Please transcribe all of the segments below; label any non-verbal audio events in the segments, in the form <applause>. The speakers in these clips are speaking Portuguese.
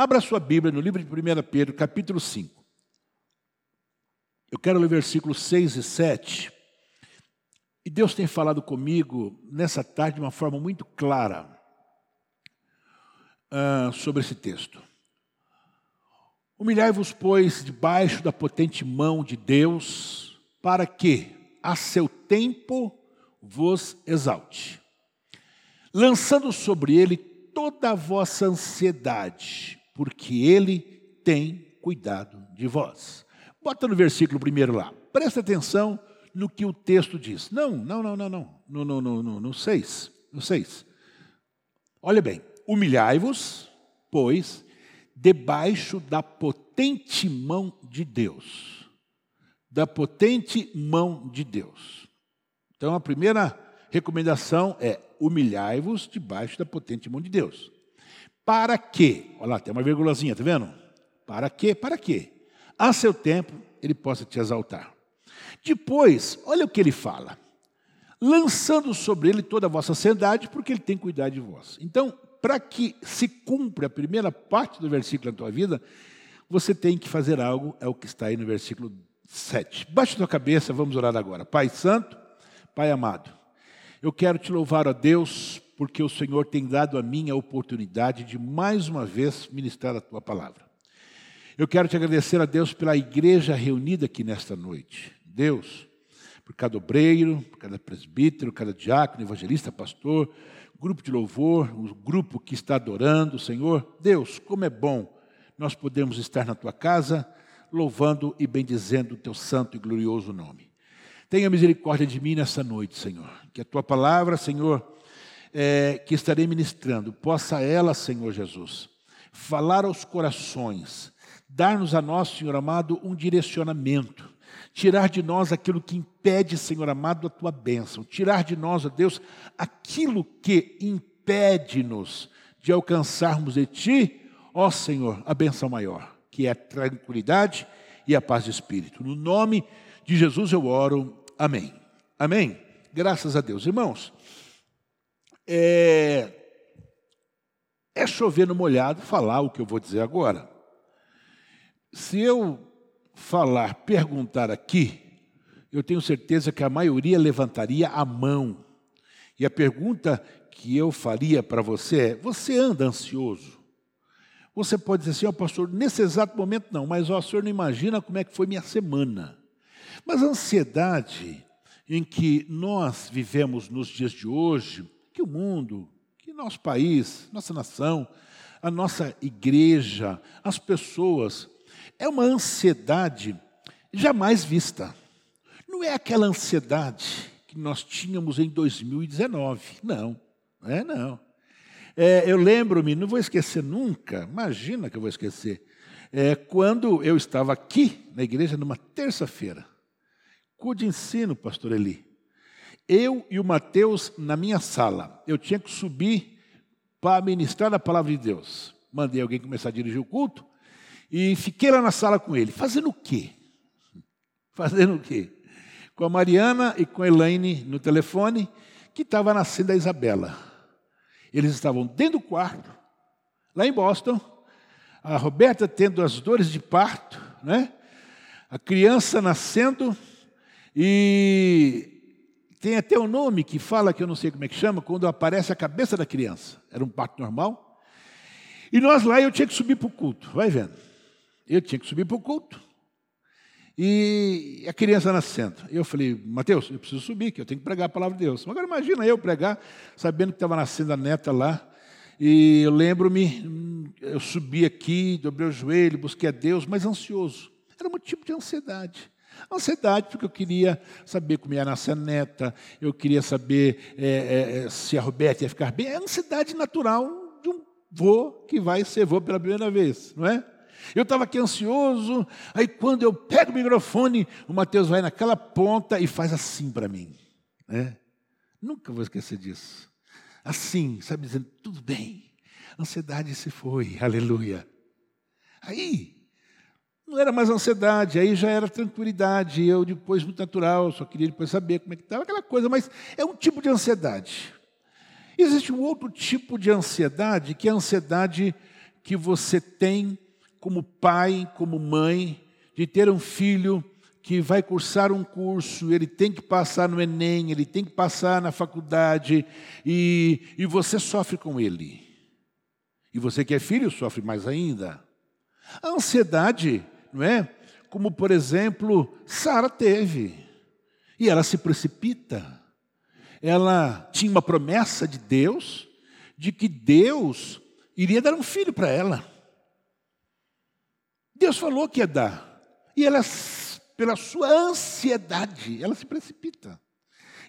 Abra sua Bíblia no livro de 1 Pedro, capítulo 5. Eu quero ler versículos 6 e 7. E Deus tem falado comigo nessa tarde de uma forma muito clara uh, sobre esse texto. Humilhai-vos, pois, debaixo da potente mão de Deus, para que, a seu tempo, vos exalte, lançando sobre ele toda a vossa ansiedade, porque ele tem cuidado de vós. Bota no versículo primeiro lá. Presta atenção no que o texto diz. Não, não, não, não, não. No, no, no, no, no. No seis. Olha bem. Humilhai-vos, pois, debaixo da potente mão de Deus. Da potente mão de Deus. Então, a primeira recomendação é humilhai-vos debaixo da potente mão de Deus. Para que? Olha lá, tem uma vírgulazinha, tá vendo? Para que? Para que? A seu tempo ele possa te exaltar. Depois, olha o que ele fala. Lançando sobre ele toda a vossa ansiedade, porque ele tem cuidado de vós. Então, para que se cumpra a primeira parte do versículo na tua vida, você tem que fazer algo, é o que está aí no versículo 7. Baixe tua cabeça, vamos orar agora. Pai Santo, Pai amado, eu quero te louvar a Deus, porque o Senhor tem dado a mim a oportunidade de mais uma vez ministrar a tua palavra. Eu quero te agradecer a Deus pela igreja reunida aqui nesta noite. Deus, por cada obreiro, por cada presbítero, cada diácono, evangelista, pastor, grupo de louvor, o grupo que está adorando o Senhor. Deus, como é bom nós podemos estar na tua casa, louvando e bendizendo o teu santo e glorioso nome. Tenha misericórdia de mim nessa noite, Senhor. Que a tua palavra, Senhor, é, que estarei ministrando, possa ela, Senhor Jesus, falar aos corações, dar-nos a nós, Senhor amado, um direcionamento tirar de nós aquilo que impede, Senhor amado, a tua bênção, tirar de nós, ó Deus, aquilo que impede-nos de alcançarmos de ti, ó Senhor, a bênção maior, que é a tranquilidade e a paz de espírito. No nome de Jesus eu oro, amém. Amém? Graças a Deus. Irmãos, é, é chover no molhado falar o que eu vou dizer agora. Se eu falar, perguntar aqui, eu tenho certeza que a maioria levantaria a mão. E a pergunta que eu faria para você é: você anda ansioso? Você pode dizer assim, ó oh, pastor, nesse exato momento não, mas ó, o senhor não imagina como é que foi minha semana. Mas a ansiedade em que nós vivemos nos dias de hoje, que o mundo, que nosso país, nossa nação, a nossa igreja, as pessoas é uma ansiedade jamais vista. Não é aquela ansiedade que nós tínhamos em 2019. Não, não é não. É, eu lembro-me, não vou esquecer nunca, imagina que eu vou esquecer, é, quando eu estava aqui na igreja numa terça-feira, cu de ensino, pastor Eli. Eu e o Mateus na minha sala. Eu tinha que subir para ministrar a palavra de Deus. Mandei alguém começar a dirigir o culto. E fiquei lá na sala com ele. Fazendo o quê? <laughs> Fazendo o quê? Com a Mariana e com a Elaine no telefone, que estava nascendo a Isabela. Eles estavam dentro do quarto, lá em Boston, a Roberta tendo as dores de parto, né? a criança nascendo, e tem até um nome que fala, que eu não sei como é que chama, quando aparece a cabeça da criança. Era um parto normal. E nós lá, eu tinha que subir para o culto, vai vendo. Eu tinha que subir para o culto. E a criança nascendo. Eu falei, Mateus, eu preciso subir, que eu tenho que pregar a palavra de Deus. Agora imagina eu pregar, sabendo que estava nascendo a neta lá. E eu lembro-me, eu subi aqui, dobrei o joelho, busquei a Deus, mas ansioso. Era um tipo de ansiedade. Ansiedade, porque eu queria saber como ia nascer a neta, eu queria saber é, é, se a Roberta ia ficar bem. É ansiedade natural de um vô que vai ser vô pela primeira vez, não é? Eu estava aqui ansioso, aí quando eu pego o microfone, o Mateus vai naquela ponta e faz assim para mim. Né? Nunca vou esquecer disso. Assim, sabe, dizendo, tudo bem, a ansiedade se foi, aleluia. Aí, não era mais ansiedade, aí já era tranquilidade. Eu depois, muito natural, só queria depois saber como é que estava, aquela coisa, mas é um tipo de ansiedade. Existe um outro tipo de ansiedade, que é a ansiedade que você tem como pai, como mãe, de ter um filho que vai cursar um curso, ele tem que passar no Enem, ele tem que passar na faculdade, e, e você sofre com ele. E você que é filho sofre mais ainda. A ansiedade, não é? Como, por exemplo, Sara teve. E ela se precipita. Ela tinha uma promessa de Deus, de que Deus iria dar um filho para ela. Deus falou que ia dar. E ela, pela sua ansiedade, ela se precipita.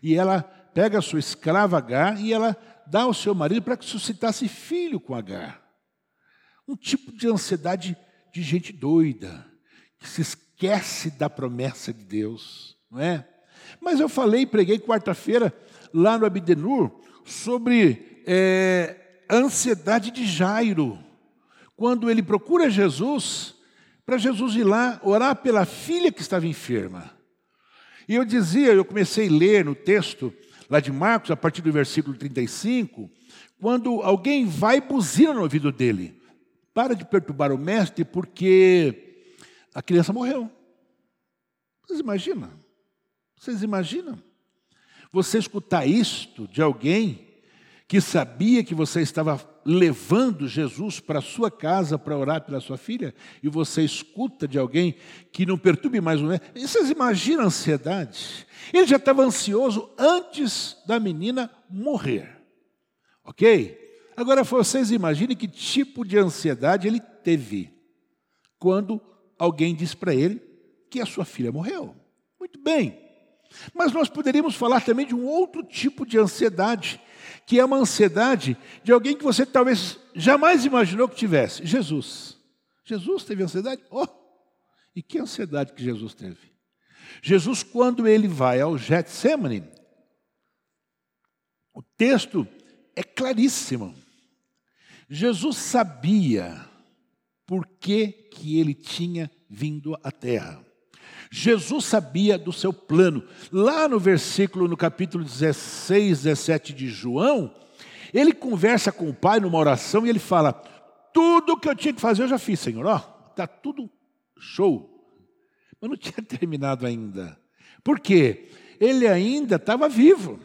E ela pega a sua escrava Agar e ela dá ao seu marido para que suscitasse filho com Agar. Um tipo de ansiedade de gente doida, que se esquece da promessa de Deus, não é? Mas eu falei, preguei quarta-feira lá no Abdenur sobre é, a ansiedade de Jairo, quando ele procura Jesus, para Jesus ir lá orar pela filha que estava enferma. E eu dizia, eu comecei a ler no texto lá de Marcos, a partir do versículo 35, quando alguém vai e buzina no ouvido dele. Para de perturbar o mestre, porque a criança morreu. Vocês imaginam? Vocês imaginam? Você escutar isto de alguém que sabia que você estava levando Jesus para sua casa para orar pela sua filha, e você escuta de alguém que não perturbe mais o mestre. Vocês imaginam a ansiedade? Ele já estava ansioso antes da menina morrer. Ok? Agora vocês imaginem que tipo de ansiedade ele teve quando alguém diz para ele que a sua filha morreu. Muito bem. Mas nós poderíamos falar também de um outro tipo de ansiedade, que é uma ansiedade de alguém que você talvez jamais imaginou que tivesse. Jesus. Jesus teve ansiedade? Oh! E que ansiedade que Jesus teve? Jesus, quando ele vai ao Getsemane, o texto é claríssimo. Jesus sabia por que, que ele tinha vindo à terra. Jesus sabia do seu plano. Lá no versículo, no capítulo 16, 17 de João, ele conversa com o Pai numa oração e ele fala: Tudo que eu tinha que fazer eu já fiz, Senhor. Ó, está tudo show. Mas não tinha <laughs> terminado ainda. Por quê? Ele ainda estava vivo.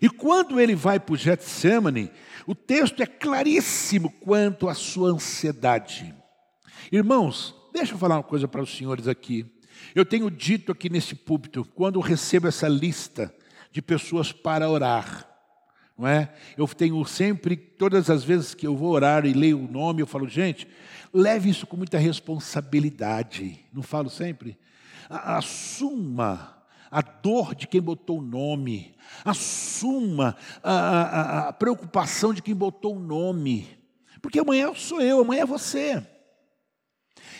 E quando ele vai para o Getsemane, o texto é claríssimo quanto à sua ansiedade. Irmãos, deixa eu falar uma coisa para os senhores aqui. Eu tenho dito aqui nesse púlpito, quando recebo essa lista de pessoas para orar, não é? Eu tenho sempre, todas as vezes que eu vou orar e leio o nome, eu falo, gente, leve isso com muita responsabilidade. Não falo sempre? Assuma a dor de quem botou o nome, assuma a, a, a preocupação de quem botou o nome, porque amanhã sou eu, amanhã é você.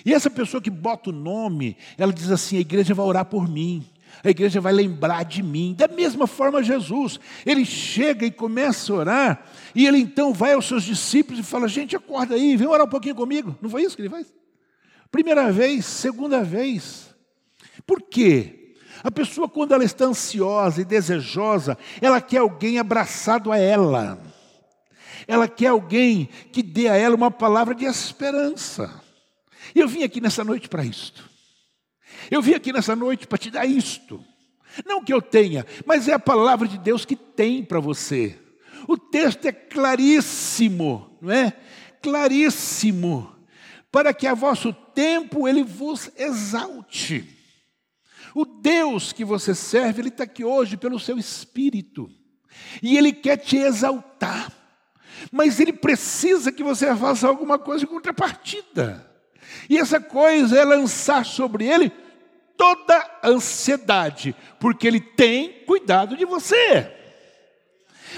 E essa pessoa que bota o nome, ela diz assim: a igreja vai orar por mim, a igreja vai lembrar de mim. Da mesma forma, Jesus, ele chega e começa a orar, e ele então vai aos seus discípulos e fala: gente, acorda aí, vem orar um pouquinho comigo. Não foi isso que ele faz? Primeira vez, segunda vez. Por quê? A pessoa, quando ela está ansiosa e desejosa, ela quer alguém abraçado a ela. Ela quer alguém que dê a ela uma palavra de esperança. E eu vim aqui nessa noite para isto. Eu vim aqui nessa noite para te dar isto. Não que eu tenha, mas é a palavra de Deus que tem para você. O texto é claríssimo, não é? Claríssimo. Para que a vosso tempo ele vos exalte. O Deus que você serve, Ele está aqui hoje pelo seu Espírito. E Ele quer te exaltar. Mas Ele precisa que você faça alguma coisa em contrapartida. E essa coisa é lançar sobre Ele toda ansiedade, porque Ele tem cuidado de você.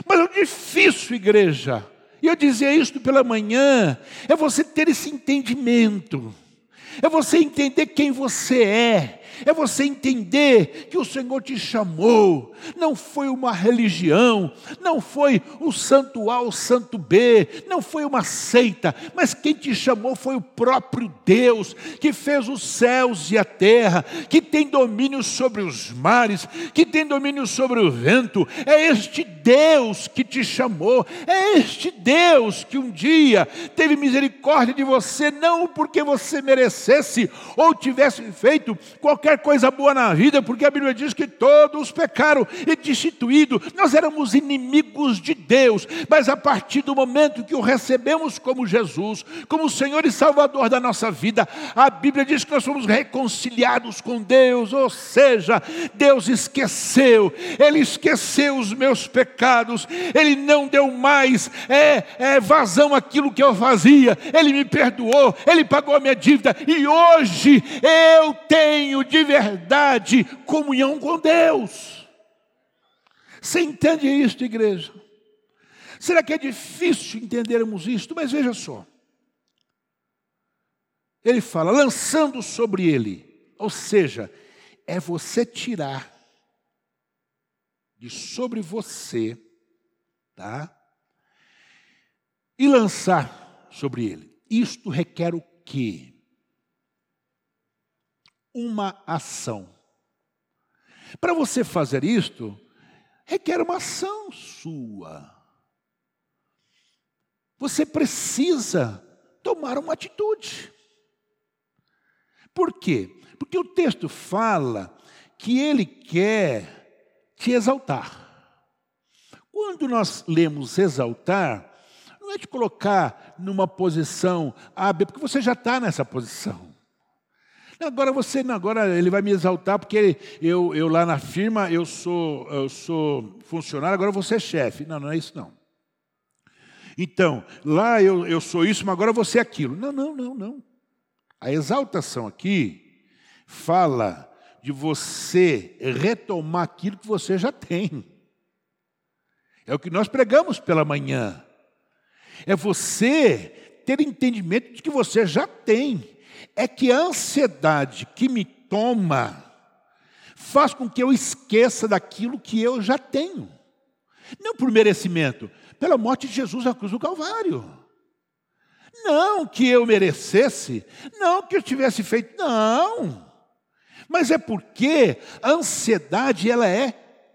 Mas é difícil, igreja. E eu dizia isso pela manhã, é você ter esse entendimento. É você entender quem você é, é você entender que o Senhor te chamou, não foi uma religião, não foi o santo A, o santo B, não foi uma seita, mas quem te chamou foi o próprio Deus, que fez os céus e a terra, que tem domínio sobre os mares, que tem domínio sobre o vento. É este Deus que te chamou, é este Deus que um dia teve misericórdia de você, não porque você merecesse ou tivesse feito qualquer coisa boa na vida, porque a Bíblia diz que todos pecaram e destituídos, nós éramos inimigos de Deus, mas a partir do momento que o recebemos como Jesus, como Senhor e Salvador da nossa vida, a Bíblia diz que nós somos reconciliados com Deus, ou seja, Deus esqueceu, Ele esqueceu os meus pecados, Ele não deu mais é, é, vazão àquilo que eu fazia, Ele me perdoou, Ele pagou a minha dívida, e hoje eu tenho de verdade comunhão com Deus. Você entende isso, igreja? Será que é difícil entendermos isto? Mas veja só. Ele fala, lançando sobre ele, ou seja, é você tirar de sobre você, tá? E lançar sobre ele. Isto requer o quê? Uma ação. Para você fazer isto, requer uma ação sua. Você precisa tomar uma atitude. Por quê? Porque o texto fala que ele quer te exaltar. Quando nós lemos exaltar, não é te colocar numa posição A, B, porque você já está nessa posição. Agora você, agora ele vai me exaltar porque eu, eu lá na firma eu sou, eu sou funcionário, agora você é chefe. Não, não é isso não. Então, lá eu, eu sou isso, mas agora você é aquilo. Não, não, não, não. A exaltação aqui fala de você retomar aquilo que você já tem. É o que nós pregamos pela manhã. É você ter entendimento de que você já tem. É que a ansiedade que me toma faz com que eu esqueça daquilo que eu já tenho. Não por merecimento, pela morte de Jesus na cruz do Calvário. Não que eu merecesse, não que eu tivesse feito, não. Mas é porque a ansiedade ela é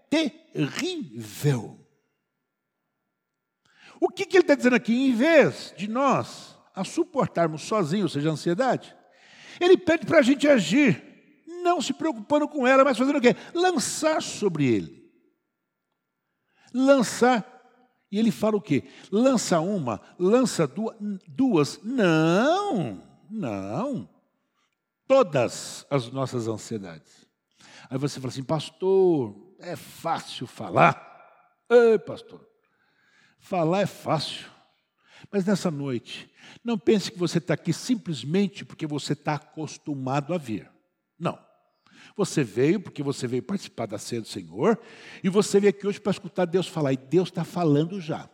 terrível. O que, que ele está dizendo aqui? Em vez de nós a suportarmos sozinhos, ou seja, a ansiedade, ele pede para a gente agir, não se preocupando com ela, mas fazendo o quê? Lançar sobre ele. Lançar e ele fala o quê? Lança uma, lança duas. Não, não. Todas as nossas ansiedades. Aí você fala assim, pastor, é fácil falar. Ei, pastor, falar é fácil. Mas nessa noite, não pense que você está aqui simplesmente porque você está acostumado a vir. Não. Você veio porque você veio participar da ceia do Senhor, e você veio aqui hoje para escutar Deus falar, e Deus está falando já.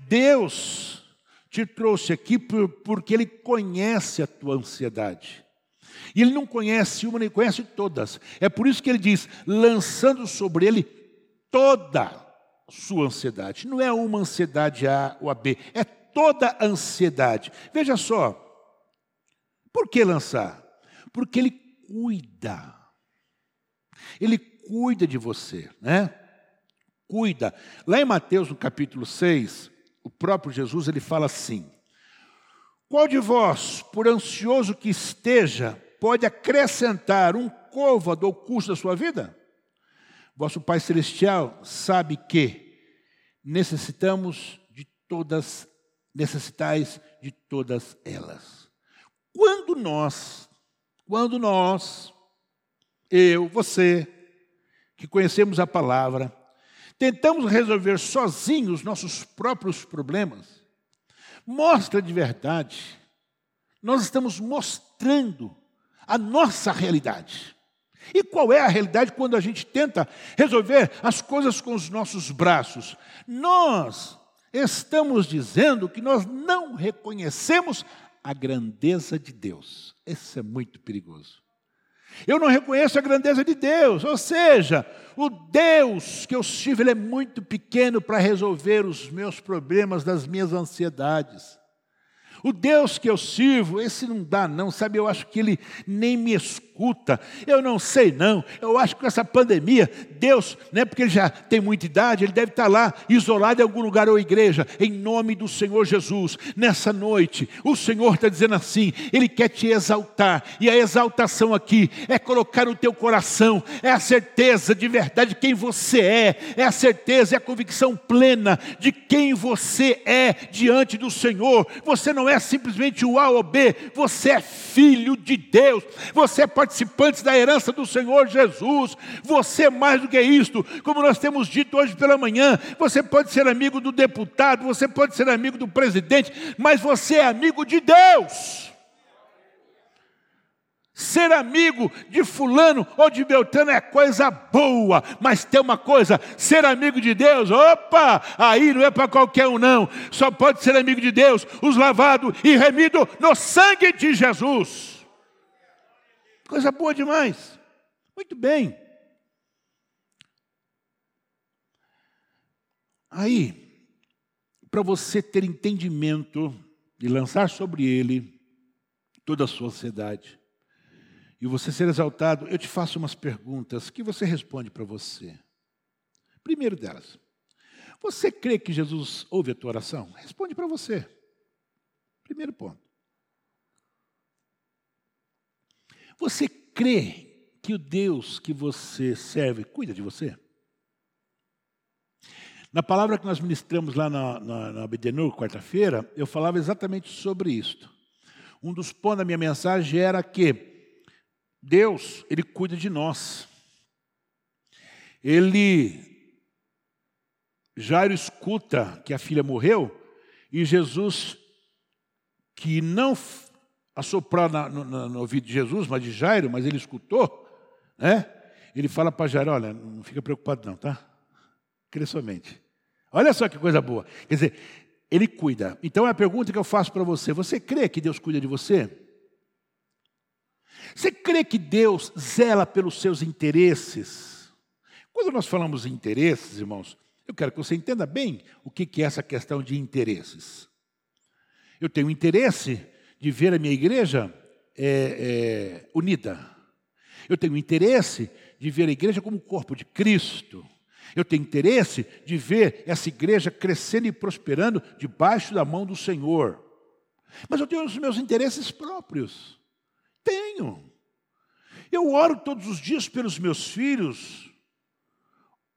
Deus te trouxe aqui por, porque Ele conhece a tua ansiedade. E Ele não conhece uma, nem conhece todas. É por isso que Ele diz, lançando sobre Ele toda sua ansiedade. Não é uma ansiedade A ou a B, é toda ansiedade. Veja só, por que lançar? Porque Ele cuida. Ele cuida de você, né? Cuida. Lá em Mateus, no capítulo 6, o próprio Jesus ele fala assim: Qual de vós, por ansioso que esteja, pode acrescentar um côvado ao custo da sua vida? Vosso Pai Celestial sabe que necessitamos de todas, necessitais de todas elas. Quando nós quando nós, eu, você, que conhecemos a palavra, tentamos resolver sozinhos nossos próprios problemas, mostra de verdade, nós estamos mostrando a nossa realidade. E qual é a realidade quando a gente tenta resolver as coisas com os nossos braços? Nós estamos dizendo que nós não reconhecemos a grandeza de Deus. Isso é muito perigoso. Eu não reconheço a grandeza de Deus, ou seja, o Deus que eu sirvo ele é muito pequeno para resolver os meus problemas, das minhas ansiedades. O Deus que eu sirvo, esse não dá não, sabe? Eu acho que ele nem me escuta. Eu não sei não. Eu acho que com essa pandemia, Deus, né, porque ele já tem muita idade, ele deve estar lá isolado em algum lugar ou igreja, em nome do Senhor Jesus. Nessa noite, o Senhor está dizendo assim, ele quer te exaltar. E a exaltação aqui é colocar no teu coração, é a certeza de verdade de quem você é, é a certeza, é a convicção plena de quem você é diante do Senhor. Você não é simplesmente o A ou B, você é filho de Deus, você é participante da herança do Senhor Jesus, você é mais do que isto, como nós temos dito hoje pela manhã, você pode ser amigo do deputado, você pode ser amigo do presidente, mas você é amigo de Deus. Ser amigo de fulano ou de Beltrano é coisa boa, mas tem uma coisa: ser amigo de Deus, opa, aí não é para qualquer um, não. Só pode ser amigo de Deus os lavados e remidos no sangue de Jesus. Coisa boa demais. Muito bem. Aí, para você ter entendimento e lançar sobre ele toda a sociedade, e você ser exaltado, eu te faço umas perguntas que você responde para você. Primeiro delas, você crê que Jesus ouve a tua oração? Responde para você. Primeiro ponto. Você crê que o Deus que você serve cuida de você? Na palavra que nós ministramos lá na, na, na Bedenur, quarta-feira, eu falava exatamente sobre isto. Um dos pontos da minha mensagem era que Deus, Ele cuida de nós. Ele, Jairo escuta que a filha morreu, e Jesus, que não assoprou no, no, no ouvido de Jesus, mas de Jairo, mas ele escutou, né? Ele fala para Jairo: Olha, não fica preocupado, não, tá? Crê somente. Olha só que coisa boa. Quer dizer, ele cuida. Então é a pergunta que eu faço para você: você crê que Deus cuida de você? Você crê que Deus zela pelos seus interesses? Quando nós falamos em interesses, irmãos, eu quero que você entenda bem o que é essa questão de interesses. Eu tenho interesse de ver a minha igreja é, é, unida. Eu tenho interesse de ver a igreja como o corpo de Cristo. Eu tenho interesse de ver essa igreja crescendo e prosperando debaixo da mão do Senhor. Mas eu tenho os meus interesses próprios. Tenho. Eu oro todos os dias pelos meus filhos,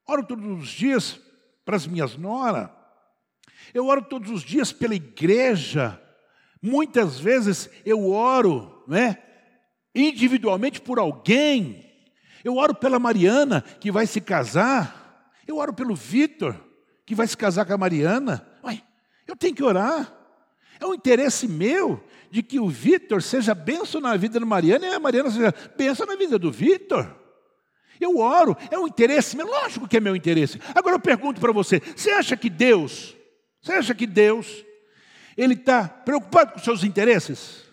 oro todos os dias para as minhas noras, eu oro todos os dias pela igreja. Muitas vezes eu oro, né, individualmente por alguém. Eu oro pela Mariana que vai se casar. Eu oro pelo Vitor que vai se casar com a Mariana. Ué, eu tenho que orar. É um interesse meu de que o Vitor seja benção na vida da Mariana e a Mariana seja benção na vida do Vitor. Eu oro, é um interesse meu, lógico que é meu interesse. Agora eu pergunto para você: você acha que Deus, você acha que Deus, Ele está preocupado com os seus interesses?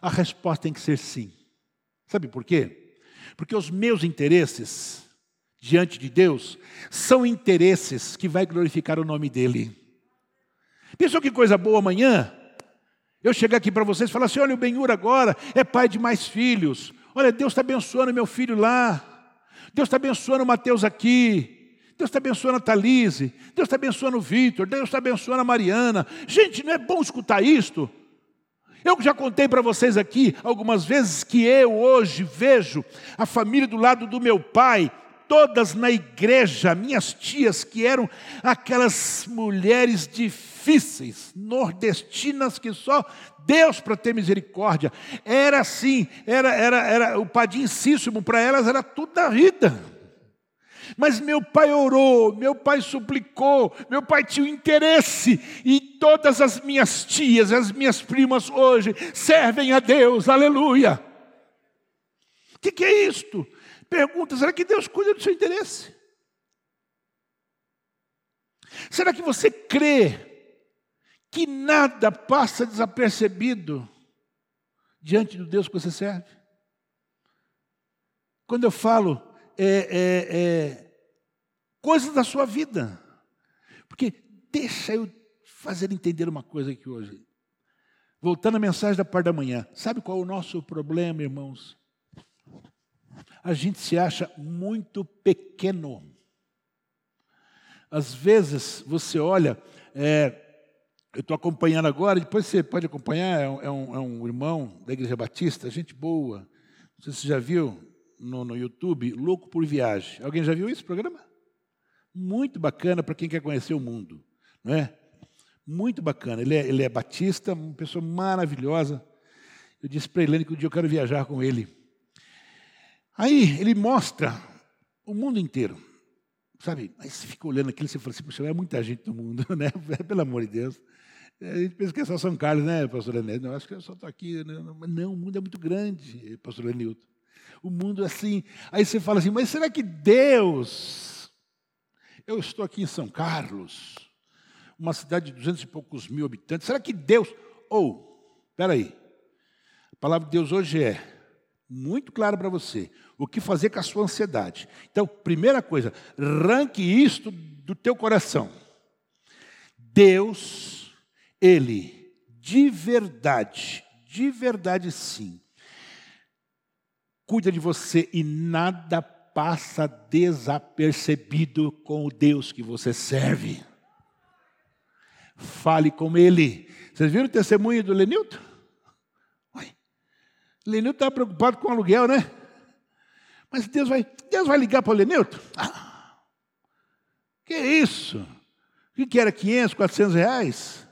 A resposta tem que ser sim. Sabe por quê? Porque os meus interesses diante de Deus são interesses que vai glorificar o nome dEle. Pensou que coisa boa amanhã? Eu chegar aqui para vocês e falar assim: olha, o Benhur agora é pai de mais filhos. Olha, Deus está abençoando meu filho lá. Deus está abençoando o Mateus aqui. Deus está abençoando a Thalise. Deus está abençoando o Vitor. Deus está abençoando a Mariana. Gente, não é bom escutar isto? Eu já contei para vocês aqui algumas vezes que eu hoje vejo a família do lado do meu pai todas na igreja, minhas tias, que eram aquelas mulheres difíceis, nordestinas, que só Deus para ter misericórdia. Era assim, era, era, era o padincíssimo para elas era tudo da vida. Mas meu pai orou, meu pai suplicou, meu pai tinha interesse, e todas as minhas tias, as minhas primas hoje servem a Deus, aleluia. O que, que é isto? Pergunta: será que Deus cuida do seu interesse? Será que você crê que nada passa desapercebido diante do Deus que você serve? quando eu falo é, é, é, coisas da sua vida. Porque deixa eu fazer entender uma coisa aqui hoje. Voltando à mensagem da parte da manhã. Sabe qual é o nosso problema, irmãos? A gente se acha muito pequeno. Às vezes você olha, é, eu estou acompanhando agora, depois você pode acompanhar, é é, um, é um, irmão da Igreja Batista, gente boa. Não sei se você já viu no, no YouTube, Louco por Viagem. Alguém já viu esse programa? Muito bacana para quem quer conhecer o mundo, não é? Muito bacana. Ele é, ele é batista, uma pessoa maravilhosa. Eu disse para ele que um dia eu quero viajar com ele. Aí ele mostra o mundo inteiro. Sabe? Aí você fica olhando aquilo e você fala assim, puxa, é muita gente no mundo, <laughs> né? <laughs> Pelo amor de Deus. A gente pensa que é só São Carlos, né, pastor Enilton? Não, acho que eu só estou aqui. Né? Não, o mundo é muito grande, pastor Enilton. O mundo é assim. Aí você fala assim, mas será que Deus... Eu estou aqui em São Carlos, uma cidade de duzentos e poucos mil habitantes. Será que Deus... Ou, oh, espera aí. A palavra de Deus hoje é muito claro para você o que fazer com a sua ansiedade. Então, primeira coisa, ranque isto do teu coração. Deus, Ele, de verdade, de verdade sim, cuida de você e nada passa desapercebido com o Deus que você serve. Fale com Ele. Vocês viram o testemunho do Lenilton? Lenilton estava preocupado com o aluguel, né? Mas Deus vai, Deus vai ligar para o Lenilton? Ah, que isso? O que era 500, 400 reais?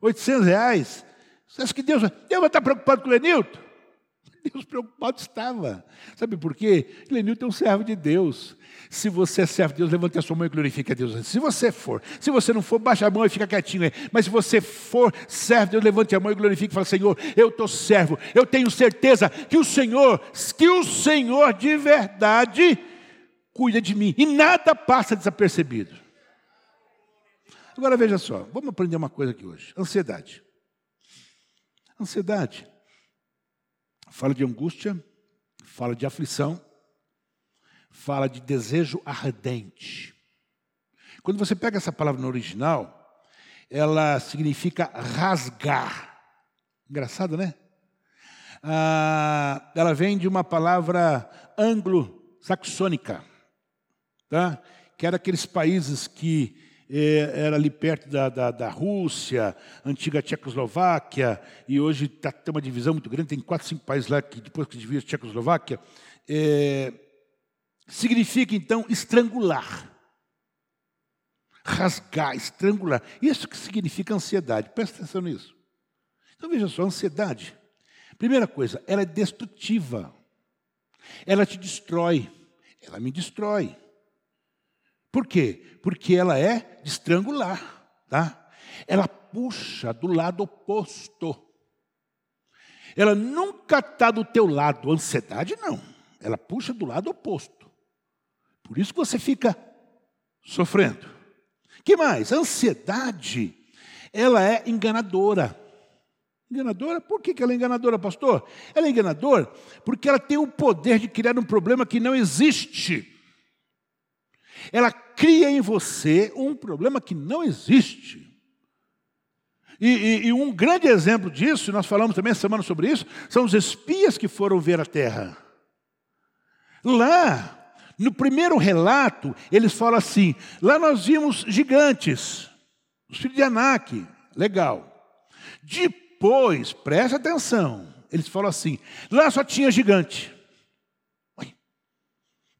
800 reais? Você acha que Deus, Deus vai estar preocupado com o Lenilton? Deus preocupado estava. Sabe por quê? Lenilton é um servo de Deus. Se você é servo de Deus, levante a sua mão e glorifique a Deus. Se você for, se você não for, baixa a mão e fica quietinho aí. Mas se você for servo de Deus, levante a mão e glorifique e fala: Senhor, eu estou servo. Eu tenho certeza que o Senhor, que o Senhor de verdade cuida de mim. E nada passa desapercebido. Agora veja só, vamos aprender uma coisa aqui hoje: ansiedade. Ansiedade fala de angústia, fala de aflição, fala de desejo ardente. Quando você pega essa palavra no original, ela significa rasgar. Engraçado, né? Ah, ela vem de uma palavra anglo-saxônica, tá? que era aqueles países que era ali perto da, da, da, Rússia, antiga Tchecoslováquia, e hoje tá, tem uma divisão muito grande, tem quatro, cinco países lá que depois que divide a Tchecoslováquia. É, significa então estrangular. Rasgar, estrangular. Isso que significa ansiedade. Presta atenção nisso. Então veja só, ansiedade. Primeira coisa, ela é destrutiva. Ela te destrói. Ela me destrói. Por quê? Porque ela é de estrangular, tá? Ela puxa do lado oposto. Ela nunca está do teu lado. Ansiedade não. Ela puxa do lado oposto. Por isso que você fica sofrendo. Que mais? ansiedade, ela é enganadora. Enganadora? Por que ela é enganadora, pastor? Ela é enganadora porque ela tem o poder de criar um problema que não existe. Ela cria em você um problema que não existe. E, e, e, um grande exemplo disso, nós falamos também essa semana sobre isso, são os espias que foram ver a terra. Lá, no primeiro relato, eles falam assim: lá nós vimos gigantes, os filhos de Anak, legal. Depois, presta atenção, eles falam assim: lá só tinha gigante.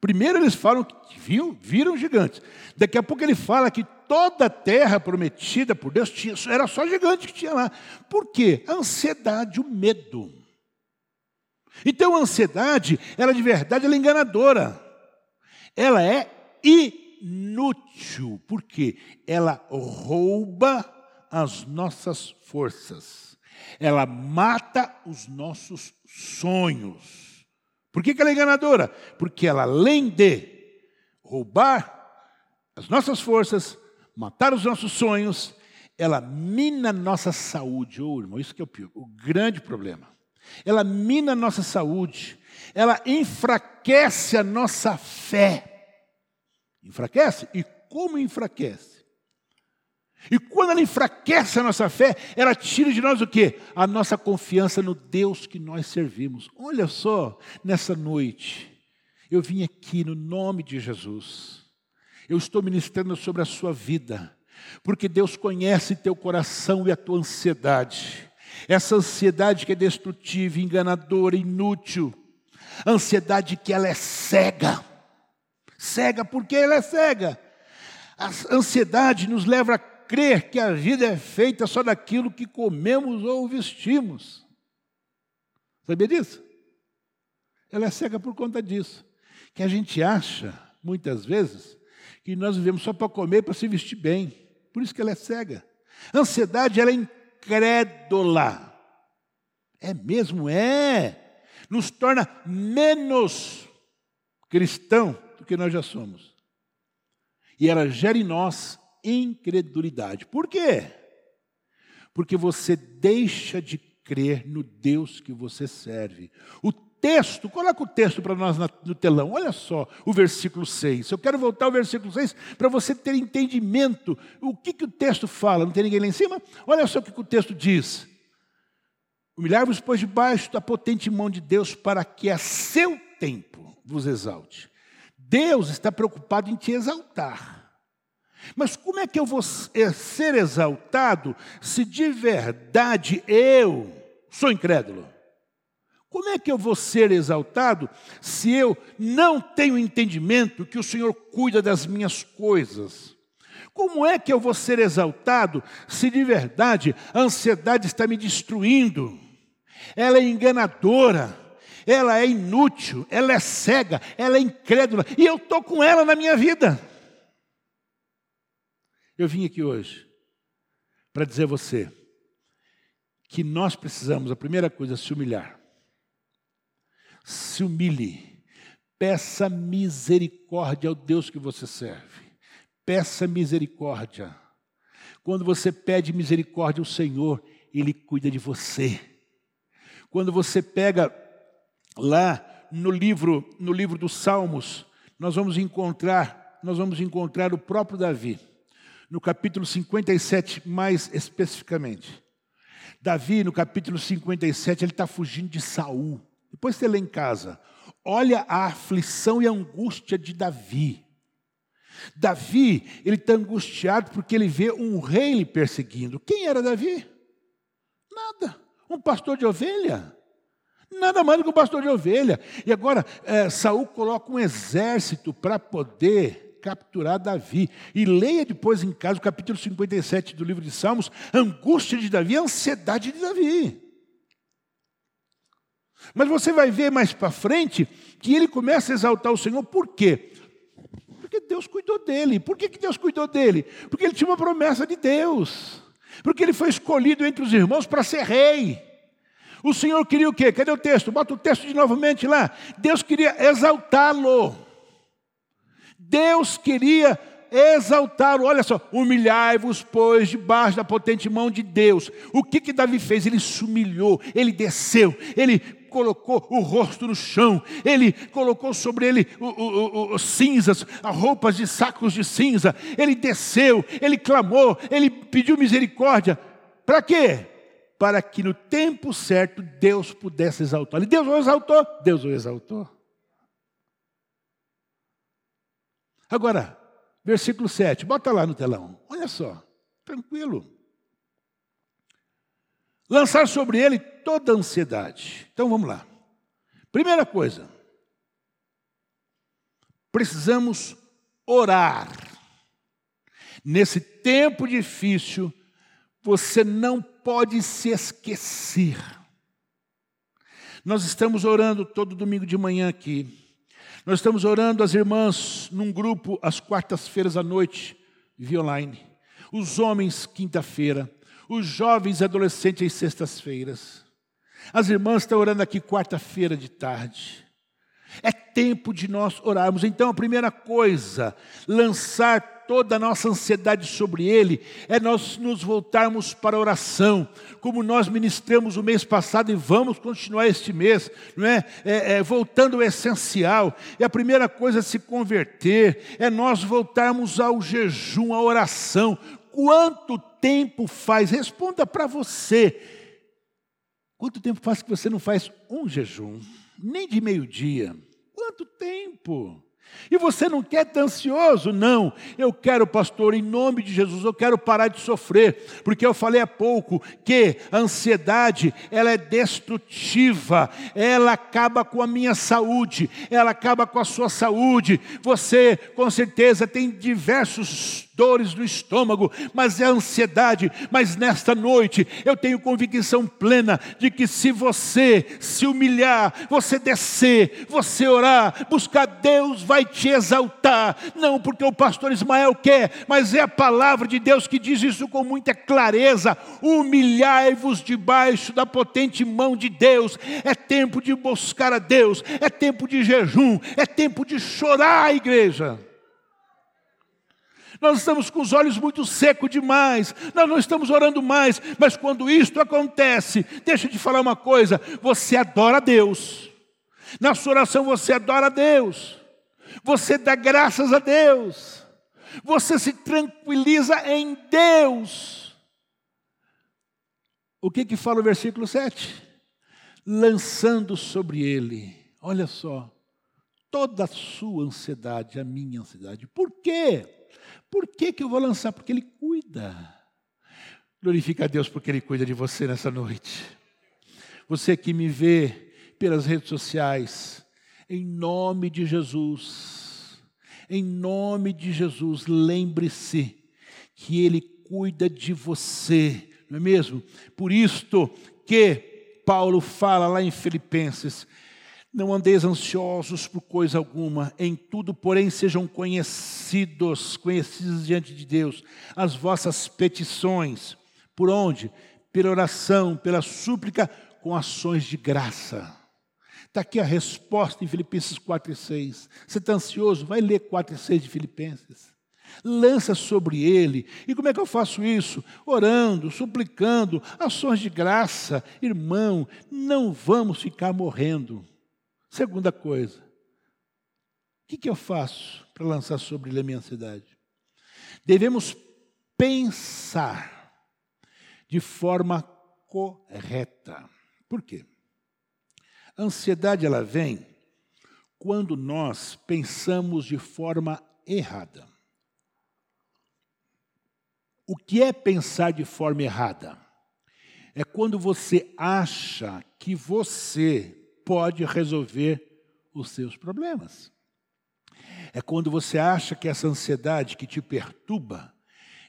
Primeiro eles falam que viu, viram gigantes. Daqui a pouco ele fala que toda a terra prometida por Deus tinha, era só gigante que tinha lá. Por quê? A ansiedade, o medo. Então a ansiedade, ela de verdade ela é enganadora. Ela é inútil. Por quê? Ela rouba as nossas forças. Ela mata os nossos sonhos. Por que, que ela é enganadora? Porque ela, além de roubar as nossas forças, matar os nossos sonhos, ela mina nossa saúde. Oh, irmão, isso que é o, pior, o grande problema. ela mina a nossa saúde, ela enfraquece a nossa fé. Enfraquece? E como enfraquece? E quando ela enfraquece a nossa fé, ela tira de nós o quê? A nossa confiança no Deus que nós servimos. Olha só, nessa noite, eu vim aqui no nome de Jesus. Eu estou ministrando sobre a sua vida, porque Deus conhece teu coração e a tua ansiedade. Essa ansiedade que é destrutiva, enganadora, inútil. Ansiedade que ela é cega. Cega porque ela é cega. A ansiedade nos leva a crer que a vida é feita só daquilo que comemos ou vestimos. Sabia disso? Ela é cega por conta disso. Que a gente acha, muitas vezes, que nós vivemos só para comer, para se vestir bem. Por isso que ela é cega. A ansiedade, ela é incrédula. É mesmo? É. Nos torna menos cristão do que nós já somos. E ela gera em nós incredulidade. Por quê? Porque você deixa de crer no Deus que você serve. O texto, coloca o texto para nós no telão, olha só o versículo 6. Eu quero voltar ao versículo 6 para você ter entendimento. O que, que o texto fala? Não tem ninguém lá em cima? Olha só o que, que o texto diz. Humilhar-vos, pois, debaixo da potente mão de Deus, para que a seu tempo vos exalte. Deus está preocupado em te exaltar. Mas como é que eu vou ser exaltado se de verdade eu sou incrédulo? Como é que eu vou ser exaltado se eu não tenho entendimento que o Senhor cuida das minhas coisas? Como é que eu vou ser exaltado se de verdade a ansiedade está me destruindo? Ela é enganadora, ela é inútil, ela é cega, ela é incrédula e eu estou com ela na minha vida. Eu vim aqui hoje para dizer a você que nós precisamos, a primeira coisa, se humilhar. Se humilhe. Peça misericórdia ao Deus que você serve. Peça misericórdia. Quando você pede misericórdia ao Senhor, Ele cuida de você. Quando você pega lá no livro, no livro dos Salmos, nós vamos encontrar, nós vamos encontrar o próprio Davi no capítulo 57, mais especificamente. Davi, no capítulo 57, ele está fugindo de Saul. Depois você lê em casa. Olha a aflição e a angústia de Davi. Davi, ele está angustiado porque ele vê um rei lhe perseguindo. Quem era Davi? Nada. Um pastor de ovelha. Nada mais do que um pastor de ovelha. E agora, é, Saul coloca um exército para poder capturar Davi. E leia depois em casa o capítulo 57 do livro de Salmos, angústia de Davi, ansiedade de Davi. Mas você vai ver mais para frente que ele começa a exaltar o Senhor, por quê? Porque Deus cuidou dele. Por que, que Deus cuidou dele? Porque ele tinha uma promessa de Deus. Porque ele foi escolhido entre os irmãos para ser rei. O Senhor queria o quê? Cadê o texto? Bota o texto de novamente lá. Deus queria exaltá-lo. Deus queria exaltá-lo. Olha só, humilhai-vos, pois, debaixo da potente mão de Deus. O que que Davi fez? Ele se humilhou, ele desceu, ele colocou o rosto no chão, ele colocou sobre ele os cinzas, as roupas de sacos de cinza, ele desceu, ele clamou, ele pediu misericórdia. Para quê? Para que no tempo certo Deus pudesse exaltar. E Deus o exaltou? Deus o exaltou. Agora, versículo 7, bota lá no telão. Olha só, tranquilo. Lançar sobre ele toda a ansiedade. Então vamos lá. Primeira coisa, precisamos orar. Nesse tempo difícil, você não pode se esquecer. Nós estamos orando todo domingo de manhã aqui. Nós estamos orando as irmãs num grupo às quartas-feiras à noite, via online. Os homens, quinta-feira. Os jovens e adolescentes, às sextas-feiras. As irmãs estão orando aqui quarta-feira de tarde. É tempo de nós orarmos. Então, a primeira coisa, lançar toda a nossa ansiedade sobre Ele é nós nos voltarmos para a oração, como nós ministramos o mês passado e vamos continuar este mês, não é? é, é voltando ao essencial. E a primeira coisa a se converter é nós voltarmos ao jejum, à oração. Quanto tempo faz? Responda para você. Quanto tempo faz que você não faz um jejum? Nem de meio-dia. Quanto tempo? E você não quer estar ansioso? Não. Eu quero, pastor, em nome de Jesus, eu quero parar de sofrer, porque eu falei há pouco que a ansiedade, ela é destrutiva, ela acaba com a minha saúde, ela acaba com a sua saúde. Você, com certeza, tem diversos dores no estômago, mas é ansiedade. Mas nesta noite eu tenho convicção plena de que se você se humilhar, você descer, você orar, buscar Deus, vai te exaltar. Não porque o pastor Ismael quer, mas é a palavra de Deus que diz isso com muita clareza. Humilhai-vos debaixo da potente mão de Deus. É tempo de buscar a Deus, é tempo de jejum, é tempo de chorar, igreja. Nós estamos com os olhos muito secos demais, nós não estamos orando mais, mas quando isto acontece, deixa eu te falar uma coisa: você adora a Deus, na sua oração você adora a Deus, você dá graças a Deus, você se tranquiliza em Deus. O que que fala o versículo 7? Lançando sobre ele, olha só, toda a sua ansiedade, a minha ansiedade. Por quê? Por que, que eu vou lançar? Porque Ele cuida. Glorifica a Deus porque Ele cuida de você nessa noite. Você que me vê pelas redes sociais, em nome de Jesus, em nome de Jesus, lembre-se que Ele cuida de você, não é mesmo? Por isto que Paulo fala lá em Filipenses, não andeis ansiosos por coisa alguma, em tudo, porém, sejam conhecidos, conhecidos diante de Deus, as vossas petições. Por onde? Pela oração, pela súplica, com ações de graça. Está aqui a resposta em Filipenses 4 e 6. Você está ansioso? Vai ler 4 e 6 de Filipenses. Lança sobre ele. E como é que eu faço isso? Orando, suplicando, ações de graça. Irmão, não vamos ficar morrendo. Segunda coisa, o que, que eu faço para lançar sobre ele a minha ansiedade? Devemos pensar de forma correta. Por quê? A ansiedade ela vem quando nós pensamos de forma errada. O que é pensar de forma errada? É quando você acha que você pode resolver os seus problemas. É quando você acha que essa ansiedade que te perturba,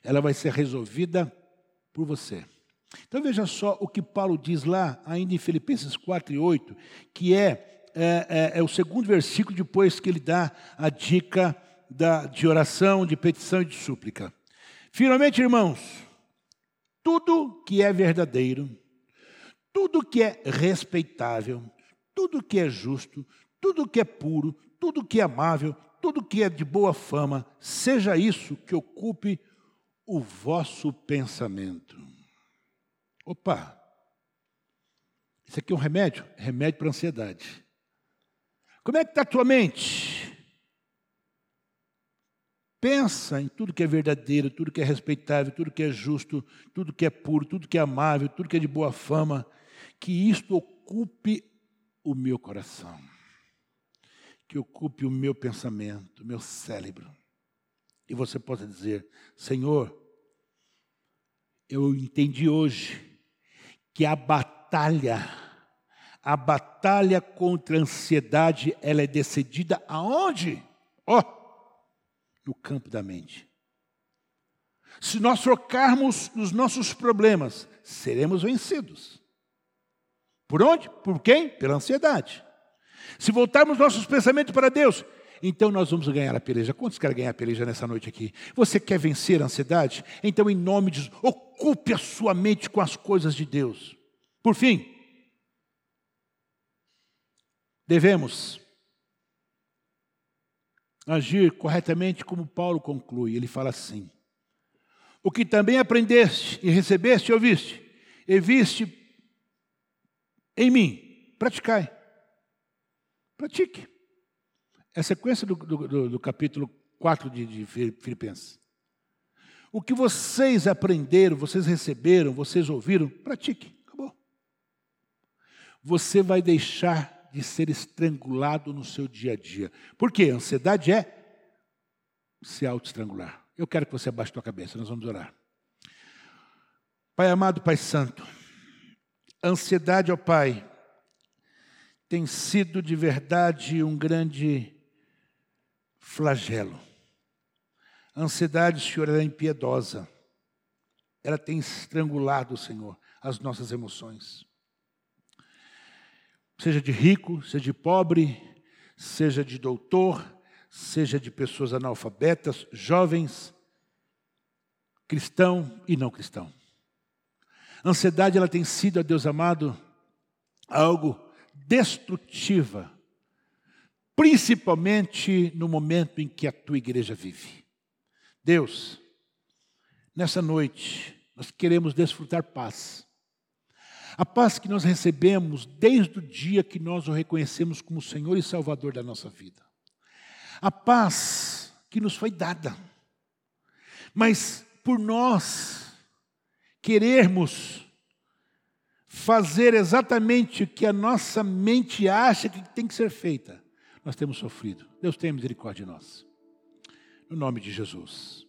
ela vai ser resolvida por você. Então veja só o que Paulo diz lá, ainda em Filipenses 4 e 8, que é, é, é, é o segundo versículo depois que ele dá a dica da, de oração, de petição e de súplica. Finalmente, irmãos, tudo que é verdadeiro, tudo que é respeitável, tudo que é justo, tudo que é puro, tudo que é amável, tudo que é de boa fama, seja isso que ocupe o vosso pensamento. Opa! Isso aqui é um remédio? Remédio para ansiedade. Como é que está a tua mente? Pensa em tudo que é verdadeiro, tudo que é respeitável, tudo que é justo, tudo que é puro, tudo que é amável, tudo que é de boa fama, que isto ocupe o meu coração, que ocupe o meu pensamento, o meu cérebro. E você possa dizer: Senhor, eu entendi hoje que a batalha, a batalha contra a ansiedade, ela é decidida aonde? Ó, oh, no campo da mente. Se nós trocarmos nos nossos problemas, seremos vencidos. Por onde? Por quem? Pela ansiedade. Se voltarmos nossos pensamentos para Deus, então nós vamos ganhar a peleja. Quantos querem ganhar a peleja nessa noite aqui? Você quer vencer a ansiedade? Então, em nome de Jesus, ocupe a sua mente com as coisas de Deus. Por fim, devemos agir corretamente como Paulo conclui. Ele fala assim: O que também aprendeste e recebeste e ouviste, e viste em mim, praticai. Pratique. É a sequência do, do, do capítulo 4 de, de Filipenses. O que vocês aprenderam, vocês receberam, vocês ouviram, pratique. Acabou. Você vai deixar de ser estrangulado no seu dia a dia. Por quê? A ansiedade é se auto-estrangular. Eu quero que você abaixe a tua cabeça, nós vamos orar. Pai amado, Pai Santo, ansiedade, ó Pai, tem sido de verdade um grande flagelo. A ansiedade, Senhor, ela é impiedosa. Ela tem estrangulado, Senhor, as nossas emoções. Seja de rico, seja de pobre, seja de doutor, seja de pessoas analfabetas, jovens, cristão e não cristão. A ansiedade ela tem sido, a Deus amado, algo destrutiva, principalmente no momento em que a tua igreja vive. Deus, nessa noite, nós queremos desfrutar paz. A paz que nós recebemos desde o dia que nós o reconhecemos como Senhor e Salvador da nossa vida. A paz que nos foi dada. Mas por nós querermos fazer exatamente o que a nossa mente acha que tem que ser feita, nós temos sofrido. Deus tenha misericórdia de nós. No nome de Jesus.